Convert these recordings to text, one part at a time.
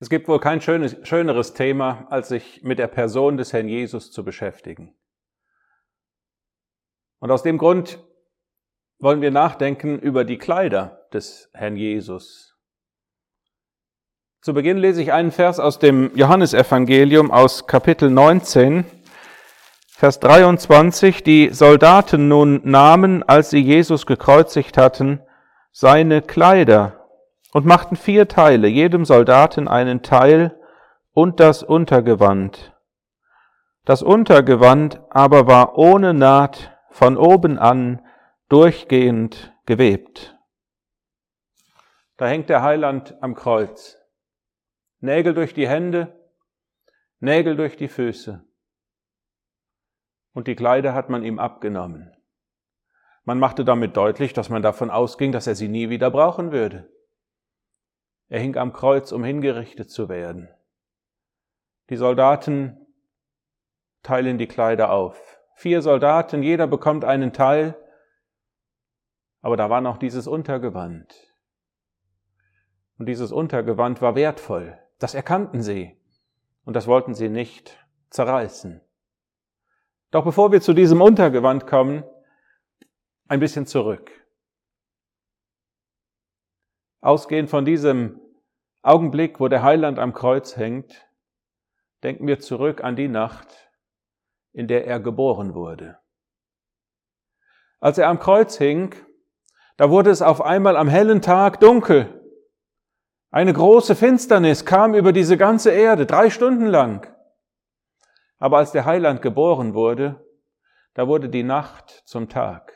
Es gibt wohl kein schönes, schöneres Thema, als sich mit der Person des Herrn Jesus zu beschäftigen. Und aus dem Grund wollen wir nachdenken über die Kleider des Herrn Jesus. Zu Beginn lese ich einen Vers aus dem Johannesevangelium aus Kapitel 19, Vers 23. Die Soldaten nun nahmen, als sie Jesus gekreuzigt hatten, seine Kleider und machten vier Teile, jedem Soldaten einen Teil und das Untergewand. Das Untergewand aber war ohne Naht von oben an durchgehend gewebt. Da hängt der Heiland am Kreuz. Nägel durch die Hände, Nägel durch die Füße. Und die Kleider hat man ihm abgenommen. Man machte damit deutlich, dass man davon ausging, dass er sie nie wieder brauchen würde. Er hing am Kreuz, um hingerichtet zu werden. Die Soldaten teilen die Kleider auf. Vier Soldaten, jeder bekommt einen Teil, aber da war noch dieses Untergewand. Und dieses Untergewand war wertvoll. Das erkannten sie. Und das wollten sie nicht zerreißen. Doch bevor wir zu diesem Untergewand kommen, ein bisschen zurück. Ausgehend von diesem Augenblick, wo der Heiland am Kreuz hängt, denken wir zurück an die Nacht, in der er geboren wurde. Als er am Kreuz hing, da wurde es auf einmal am hellen Tag dunkel. Eine große Finsternis kam über diese ganze Erde, drei Stunden lang. Aber als der Heiland geboren wurde, da wurde die Nacht zum Tag.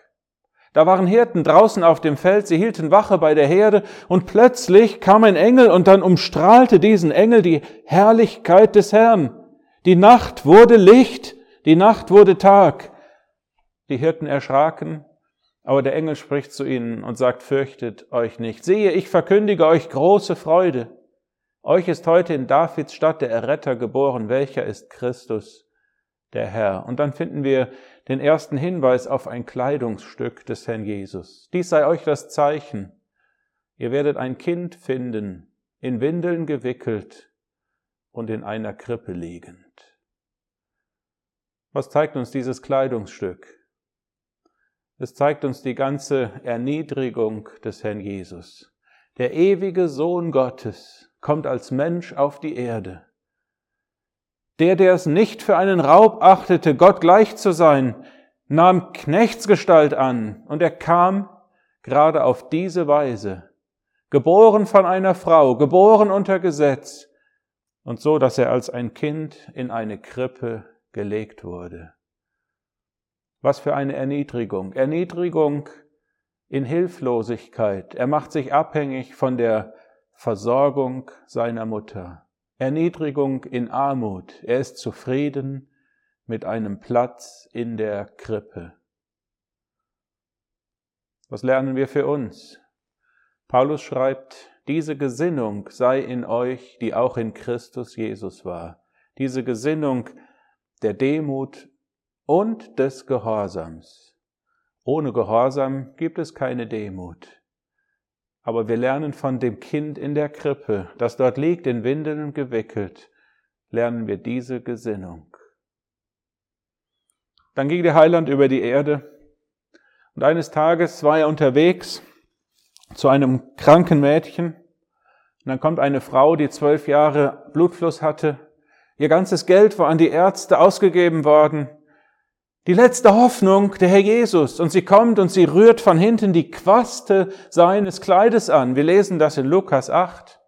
Da waren Hirten draußen auf dem Feld, sie hielten Wache bei der Herde und plötzlich kam ein Engel und dann umstrahlte diesen Engel die Herrlichkeit des Herrn. Die Nacht wurde Licht, die Nacht wurde Tag. Die Hirten erschraken, aber der Engel spricht zu ihnen und sagt, fürchtet euch nicht. Siehe, ich verkündige euch große Freude. Euch ist heute in Davids Stadt der Erretter geboren, welcher ist Christus, der Herr. Und dann finden wir den ersten Hinweis auf ein Kleidungsstück des Herrn Jesus. Dies sei euch das Zeichen. Ihr werdet ein Kind finden, in Windeln gewickelt und in einer Krippe liegend. Was zeigt uns dieses Kleidungsstück? Es zeigt uns die ganze Erniedrigung des Herrn Jesus. Der ewige Sohn Gottes kommt als Mensch auf die Erde der, der es nicht für einen Raub achtete, Gott gleich zu sein, nahm Knechtsgestalt an und er kam gerade auf diese Weise, geboren von einer Frau, geboren unter Gesetz und so, dass er als ein Kind in eine Krippe gelegt wurde. Was für eine Erniedrigung. Erniedrigung in Hilflosigkeit. Er macht sich abhängig von der Versorgung seiner Mutter. Erniedrigung in Armut. Er ist zufrieden mit einem Platz in der Krippe. Was lernen wir für uns? Paulus schreibt, diese Gesinnung sei in euch, die auch in Christus Jesus war. Diese Gesinnung der Demut und des Gehorsams. Ohne Gehorsam gibt es keine Demut. Aber wir lernen von dem Kind in der Krippe, das dort liegt, in Windeln gewickelt, lernen wir diese Gesinnung. Dann ging der Heiland über die Erde und eines Tages war er unterwegs zu einem kranken Mädchen und dann kommt eine Frau, die zwölf Jahre Blutfluss hatte. Ihr ganzes Geld war an die Ärzte ausgegeben worden die letzte Hoffnung, der Herr Jesus. Und sie kommt und sie rührt von hinten die Quaste seines Kleides an. Wir lesen das in Lukas 8.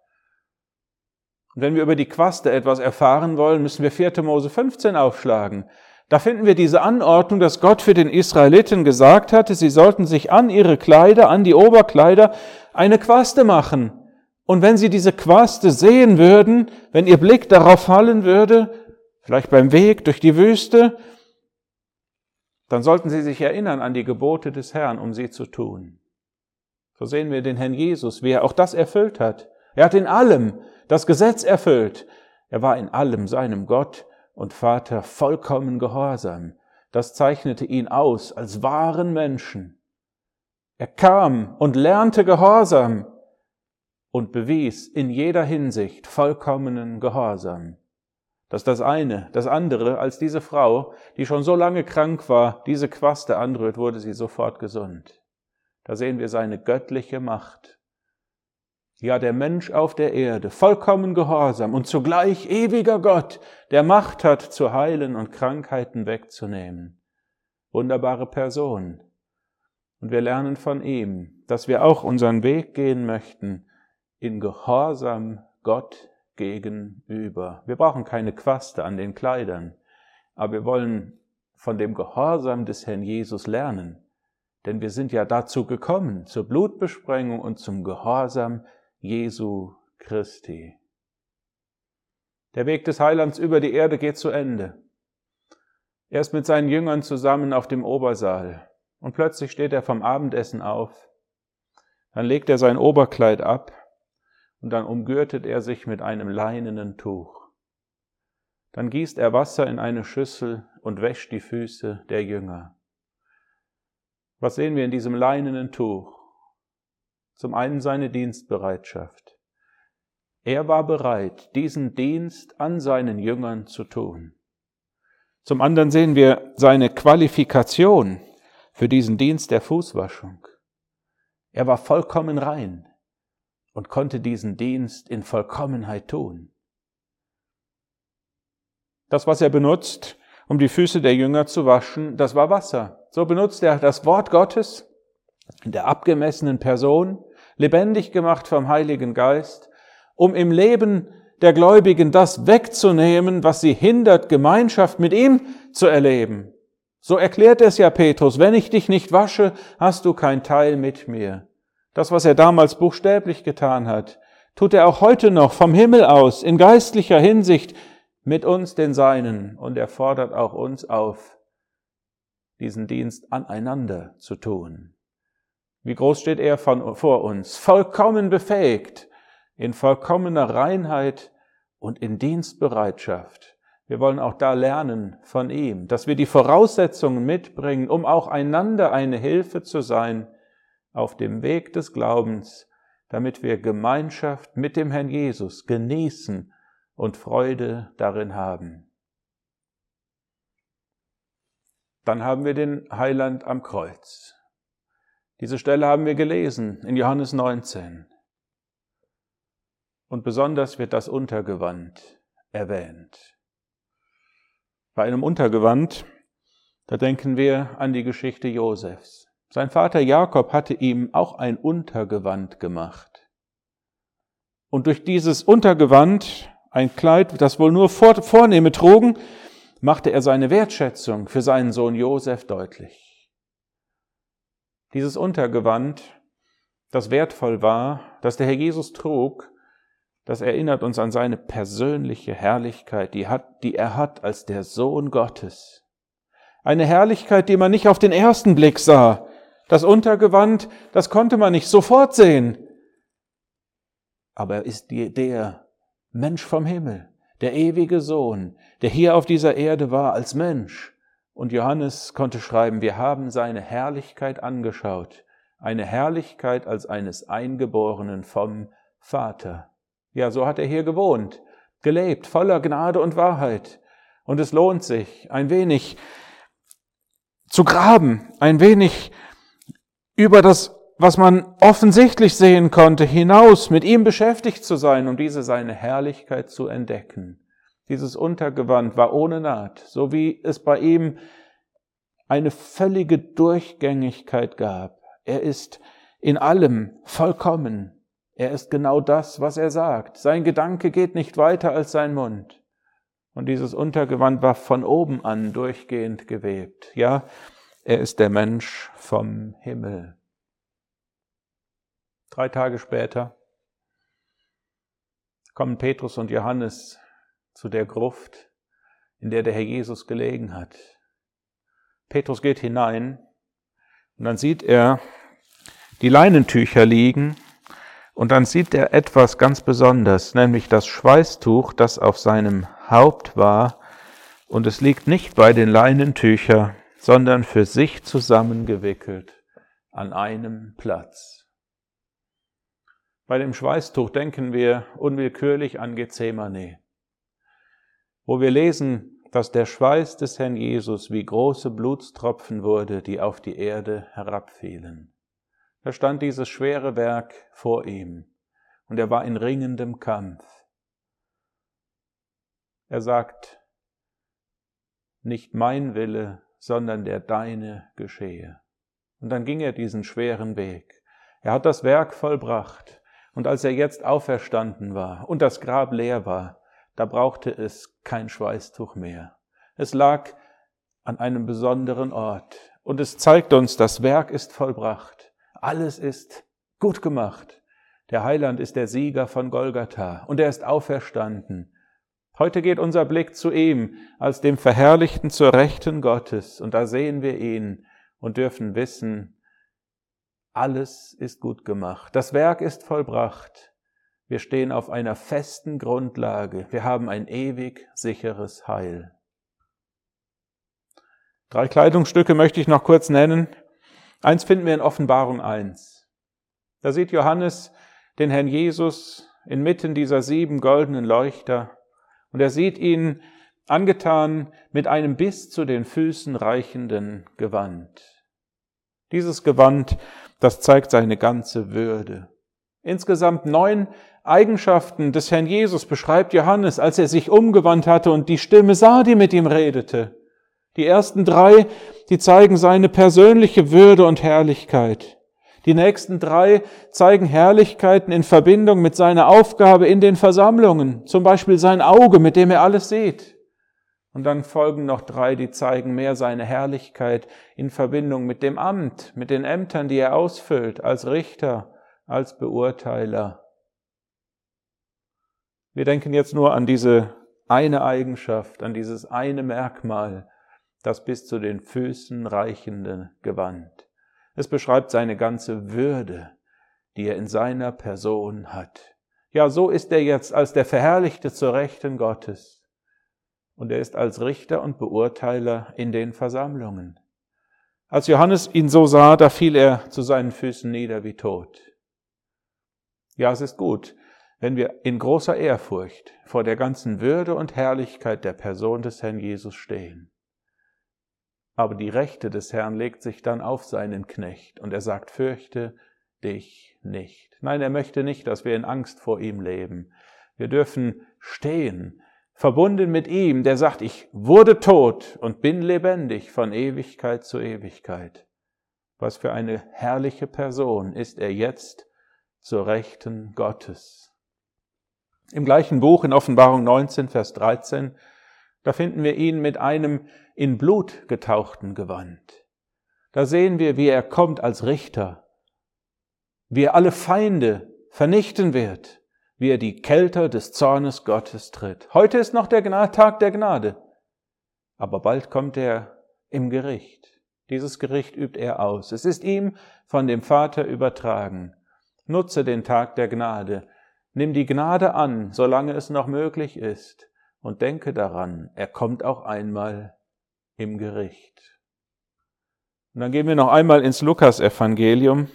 Und wenn wir über die Quaste etwas erfahren wollen, müssen wir 4. Mose 15 aufschlagen. Da finden wir diese Anordnung, dass Gott für den Israeliten gesagt hatte, sie sollten sich an ihre Kleider, an die Oberkleider eine Quaste machen. Und wenn sie diese Quaste sehen würden, wenn ihr Blick darauf fallen würde, vielleicht beim Weg durch die Wüste, dann sollten sie sich erinnern an die Gebote des Herrn, um sie zu tun. So sehen wir den Herrn Jesus, wie er auch das erfüllt hat. Er hat in allem das Gesetz erfüllt. Er war in allem seinem Gott und Vater vollkommen gehorsam. Das zeichnete ihn aus als wahren Menschen. Er kam und lernte Gehorsam und bewies in jeder Hinsicht vollkommenen Gehorsam. Das das eine. Das andere, als diese Frau, die schon so lange krank war, diese Quaste anrührt, wurde sie sofort gesund. Da sehen wir seine göttliche Macht. Ja, der Mensch auf der Erde, vollkommen gehorsam und zugleich ewiger Gott, der Macht hat zu heilen und Krankheiten wegzunehmen. Wunderbare Person. Und wir lernen von ihm, dass wir auch unseren Weg gehen möchten in Gehorsam Gott gegenüber. Wir brauchen keine Quaste an den Kleidern, aber wir wollen von dem Gehorsam des Herrn Jesus lernen. Denn wir sind ja dazu gekommen, zur Blutbesprengung und zum Gehorsam Jesu Christi. Der Weg des Heilands über die Erde geht zu Ende. Er ist mit seinen Jüngern zusammen auf dem Obersaal und plötzlich steht er vom Abendessen auf. Dann legt er sein Oberkleid ab und dann umgürtet er sich mit einem leinenen Tuch. Dann gießt er Wasser in eine Schüssel und wäscht die Füße der Jünger. Was sehen wir in diesem leinenen Tuch? Zum einen seine Dienstbereitschaft. Er war bereit, diesen Dienst an seinen Jüngern zu tun. Zum anderen sehen wir seine Qualifikation für diesen Dienst der Fußwaschung. Er war vollkommen rein und konnte diesen Dienst in Vollkommenheit tun. Das, was er benutzt, um die Füße der Jünger zu waschen, das war Wasser. So benutzt er das Wort Gottes in der abgemessenen Person, lebendig gemacht vom Heiligen Geist, um im Leben der Gläubigen das wegzunehmen, was sie hindert, Gemeinschaft mit ihm zu erleben. So erklärt es ja Petrus, wenn ich dich nicht wasche, hast du kein Teil mit mir. Das, was er damals buchstäblich getan hat, tut er auch heute noch vom Himmel aus in geistlicher Hinsicht mit uns den Seinen und er fordert auch uns auf, diesen Dienst aneinander zu tun. Wie groß steht er von, vor uns? Vollkommen befähigt, in vollkommener Reinheit und in Dienstbereitschaft. Wir wollen auch da lernen von ihm, dass wir die Voraussetzungen mitbringen, um auch einander eine Hilfe zu sein, auf dem Weg des Glaubens, damit wir Gemeinschaft mit dem Herrn Jesus genießen und Freude darin haben. Dann haben wir den Heiland am Kreuz. Diese Stelle haben wir gelesen in Johannes 19. Und besonders wird das Untergewand erwähnt. Bei einem Untergewand, da denken wir an die Geschichte Josefs. Sein Vater Jakob hatte ihm auch ein Untergewand gemacht. Und durch dieses Untergewand, ein Kleid, das wohl nur Vornehme trugen, machte er seine Wertschätzung für seinen Sohn Josef deutlich. Dieses Untergewand, das wertvoll war, das der Herr Jesus trug, das erinnert uns an seine persönliche Herrlichkeit, die, hat, die er hat als der Sohn Gottes. Eine Herrlichkeit, die man nicht auf den ersten Blick sah, das Untergewand, das konnte man nicht sofort sehen. Aber er ist der Mensch vom Himmel, der ewige Sohn, der hier auf dieser Erde war als Mensch. Und Johannes konnte schreiben, wir haben seine Herrlichkeit angeschaut, eine Herrlichkeit als eines Eingeborenen vom Vater. Ja, so hat er hier gewohnt, gelebt, voller Gnade und Wahrheit. Und es lohnt sich, ein wenig zu graben, ein wenig über das, was man offensichtlich sehen konnte, hinaus mit ihm beschäftigt zu sein, um diese seine Herrlichkeit zu entdecken. Dieses Untergewand war ohne Naht, so wie es bei ihm eine völlige Durchgängigkeit gab. Er ist in allem vollkommen. Er ist genau das, was er sagt. Sein Gedanke geht nicht weiter als sein Mund. Und dieses Untergewand war von oben an durchgehend gewebt. Ja, er ist der Mensch vom Himmel. Drei Tage später kommen Petrus und Johannes zu der Gruft, in der der Herr Jesus gelegen hat. Petrus geht hinein und dann sieht er die Leinentücher liegen und dann sieht er etwas ganz Besonderes, nämlich das Schweißtuch, das auf seinem Haupt war und es liegt nicht bei den Leinentüchern, sondern für sich zusammengewickelt an einem Platz. Bei dem Schweißtuch denken wir unwillkürlich an Gethsemane, wo wir lesen, dass der Schweiß des Herrn Jesus wie große Blutstropfen wurde, die auf die Erde herabfielen. Da stand dieses schwere Werk vor ihm und er war in ringendem Kampf. Er sagt, nicht mein Wille, sondern der deine geschehe. Und dann ging er diesen schweren Weg. Er hat das Werk vollbracht. Und als er jetzt auferstanden war und das Grab leer war, da brauchte es kein Schweißtuch mehr. Es lag an einem besonderen Ort und es zeigt uns, das Werk ist vollbracht. Alles ist gut gemacht. Der Heiland ist der Sieger von Golgatha und er ist auferstanden. Heute geht unser Blick zu ihm als dem Verherrlichten zur Rechten Gottes und da sehen wir ihn und dürfen wissen, alles ist gut gemacht. Das Werk ist vollbracht. Wir stehen auf einer festen Grundlage. Wir haben ein ewig sicheres Heil. Drei Kleidungsstücke möchte ich noch kurz nennen. Eins finden wir in Offenbarung 1. Da sieht Johannes den Herrn Jesus inmitten dieser sieben goldenen Leuchter und er sieht ihn angetan mit einem bis zu den Füßen reichenden Gewand. Dieses Gewand das zeigt seine ganze Würde. Insgesamt neun Eigenschaften des Herrn Jesus beschreibt Johannes, als er sich umgewandt hatte und die Stimme sah, die mit ihm redete. Die ersten drei, die zeigen seine persönliche Würde und Herrlichkeit. Die nächsten drei zeigen Herrlichkeiten in Verbindung mit seiner Aufgabe in den Versammlungen, zum Beispiel sein Auge, mit dem er alles sieht. Und dann folgen noch drei, die zeigen mehr seine Herrlichkeit in Verbindung mit dem Amt, mit den Ämtern, die er ausfüllt, als Richter, als Beurteiler. Wir denken jetzt nur an diese eine Eigenschaft, an dieses eine Merkmal, das bis zu den Füßen reichende Gewand. Es beschreibt seine ganze Würde, die er in seiner Person hat. Ja, so ist er jetzt als der Verherrlichte zur Rechten Gottes und er ist als Richter und Beurteiler in den Versammlungen. Als Johannes ihn so sah, da fiel er zu seinen Füßen nieder wie tot. Ja, es ist gut, wenn wir in großer Ehrfurcht vor der ganzen Würde und Herrlichkeit der Person des Herrn Jesus stehen. Aber die Rechte des Herrn legt sich dann auf seinen Knecht und er sagt, fürchte dich nicht. Nein, er möchte nicht, dass wir in Angst vor ihm leben. Wir dürfen stehen verbunden mit ihm, der sagt, ich wurde tot und bin lebendig von Ewigkeit zu Ewigkeit. Was für eine herrliche Person ist er jetzt zur Rechten Gottes. Im gleichen Buch in Offenbarung 19, Vers 13, da finden wir ihn mit einem in Blut getauchten Gewand. Da sehen wir, wie er kommt als Richter, wie er alle Feinde vernichten wird, wie er die Kälte des Zornes Gottes tritt. Heute ist noch der Tag der Gnade, aber bald kommt er im Gericht. Dieses Gericht übt er aus. Es ist ihm von dem Vater übertragen. Nutze den Tag der Gnade. Nimm die Gnade an, solange es noch möglich ist, und denke daran, er kommt auch einmal im Gericht. Und dann gehen wir noch einmal ins Lukas-Evangelium.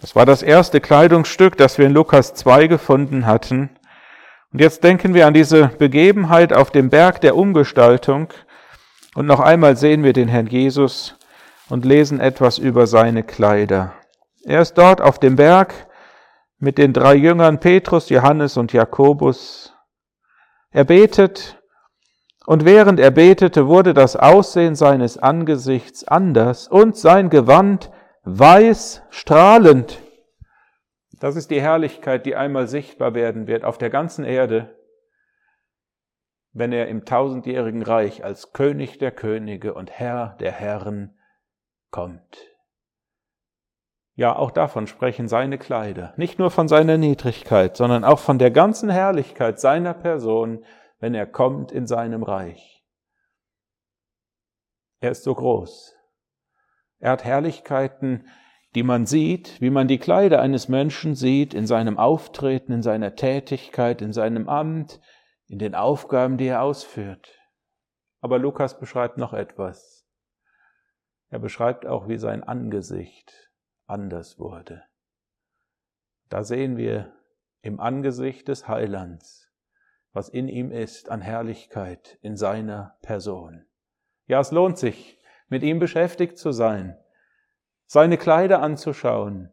Das war das erste Kleidungsstück, das wir in Lukas 2 gefunden hatten. Und jetzt denken wir an diese Begebenheit auf dem Berg der Umgestaltung. Und noch einmal sehen wir den Herrn Jesus und lesen etwas über seine Kleider. Er ist dort auf dem Berg mit den drei Jüngern Petrus, Johannes und Jakobus. Er betet und während er betete, wurde das Aussehen seines Angesichts anders und sein Gewand weiß strahlend. Das ist die Herrlichkeit, die einmal sichtbar werden wird auf der ganzen Erde, wenn er im tausendjährigen Reich als König der Könige und Herr der Herren kommt. Ja, auch davon sprechen seine Kleider, nicht nur von seiner Niedrigkeit, sondern auch von der ganzen Herrlichkeit seiner Person, wenn er kommt in seinem Reich. Er ist so groß, er hat Herrlichkeiten, die man sieht, wie man die Kleider eines Menschen sieht, in seinem Auftreten, in seiner Tätigkeit, in seinem Amt, in den Aufgaben, die er ausführt. Aber Lukas beschreibt noch etwas. Er beschreibt auch, wie sein Angesicht anders wurde. Da sehen wir im Angesicht des Heilands, was in ihm ist an Herrlichkeit in seiner Person. Ja, es lohnt sich, mit ihm beschäftigt zu sein, seine Kleider anzuschauen,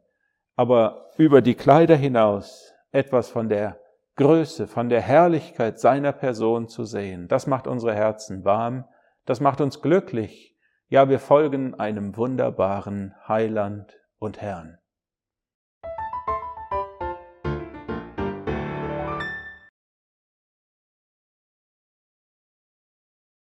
aber über die Kleider hinaus etwas von der Größe, von der Herrlichkeit seiner Person zu sehen. Das macht unsere Herzen warm, das macht uns glücklich. Ja, wir folgen einem wunderbaren Heiland und Herrn.